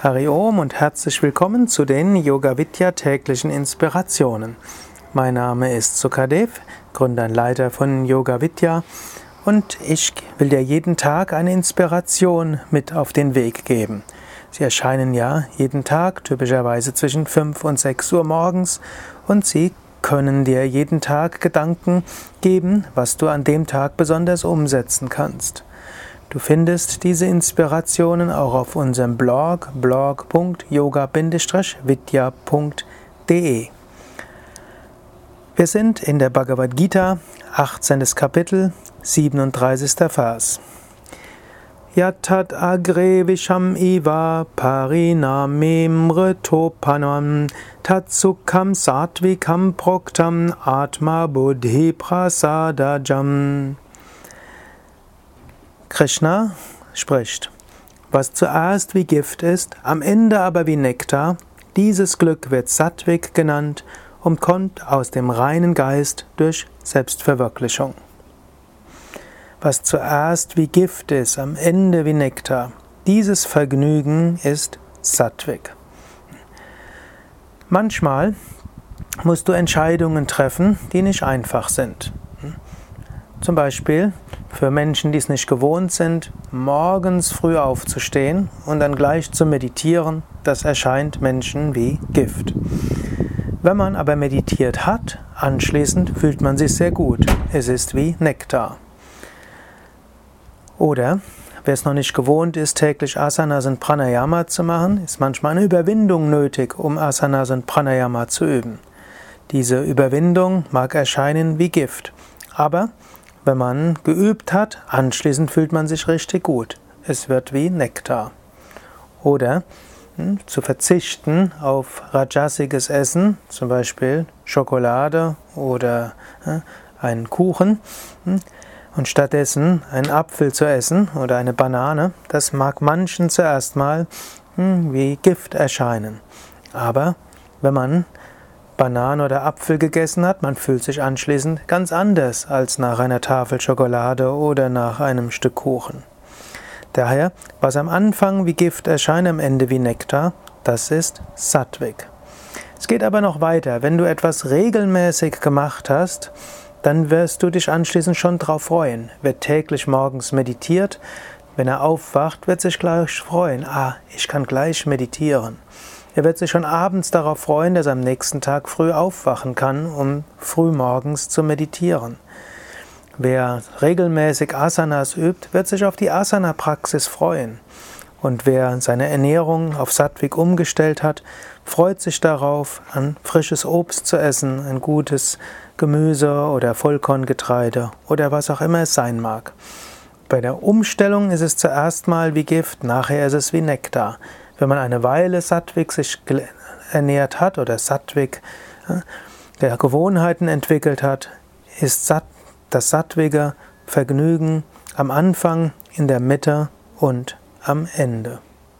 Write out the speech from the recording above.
Hari Om und herzlich willkommen zu den Yoga Vidya täglichen Inspirationen. Mein Name ist Sukadev, Gründer und Leiter von Yoga Vidya und ich will dir jeden Tag eine Inspiration mit auf den Weg geben. Sie erscheinen ja jeden Tag, typischerweise zwischen 5 und 6 Uhr morgens und sie können dir jeden Tag Gedanken geben, was du an dem Tag besonders umsetzen kannst. Du findest diese Inspirationen auch auf unserem Blog blog.yoga-vidya.de. Wir sind in der Bhagavad Gita, 18. Kapitel, 37. Vers. Yatat agre visham iva parinamemretopanam tatsukam satvikam proktam atma buddhi prasadajam. Krishna spricht, was zuerst wie Gift ist, am Ende aber wie Nektar, dieses Glück wird Sattvik genannt und kommt aus dem reinen Geist durch Selbstverwirklichung. Was zuerst wie Gift ist, am Ende wie Nektar, dieses Vergnügen ist Sattvik. Manchmal musst du Entscheidungen treffen, die nicht einfach sind. Zum Beispiel für Menschen, die es nicht gewohnt sind, morgens früh aufzustehen und dann gleich zu meditieren, das erscheint Menschen wie Gift. Wenn man aber meditiert hat, anschließend fühlt man sich sehr gut. Es ist wie Nektar. Oder wer es noch nicht gewohnt ist, täglich Asanas und Pranayama zu machen, ist manchmal eine Überwindung nötig, um Asanas und Pranayama zu üben. Diese Überwindung mag erscheinen wie Gift, aber wenn man geübt hat, anschließend fühlt man sich richtig gut. Es wird wie Nektar. Oder hm, zu verzichten auf rajasiges Essen, zum Beispiel Schokolade oder hm, einen Kuchen, hm, und stattdessen einen Apfel zu essen oder eine Banane, das mag manchen zuerst mal hm, wie Gift erscheinen. Aber wenn man Banane oder Apfel gegessen hat, man fühlt sich anschließend ganz anders als nach einer Tafel Schokolade oder nach einem Stück Kuchen. Daher, was am Anfang wie Gift erscheint, am Ende wie Nektar, das ist Sattvik. Es geht aber noch weiter. Wenn du etwas regelmäßig gemacht hast, dann wirst du dich anschließend schon darauf freuen. Wer täglich morgens meditiert, wenn er aufwacht, wird sich gleich freuen. Ah, ich kann gleich meditieren. Er wird sich schon abends darauf freuen, dass er am nächsten Tag früh aufwachen kann, um frühmorgens zu meditieren. Wer regelmäßig Asanas übt, wird sich auf die Asana-Praxis freuen. Und wer seine Ernährung auf Sattvik umgestellt hat, freut sich darauf, ein frisches Obst zu essen, ein gutes Gemüse oder Vollkorngetreide oder was auch immer es sein mag. Bei der Umstellung ist es zuerst mal wie Gift, nachher ist es wie Nektar. Wenn man eine Weile Sattvik sich ernährt hat oder Sattvik der Gewohnheiten entwickelt hat, ist das Sattvige Vergnügen am Anfang, in der Mitte und am Ende.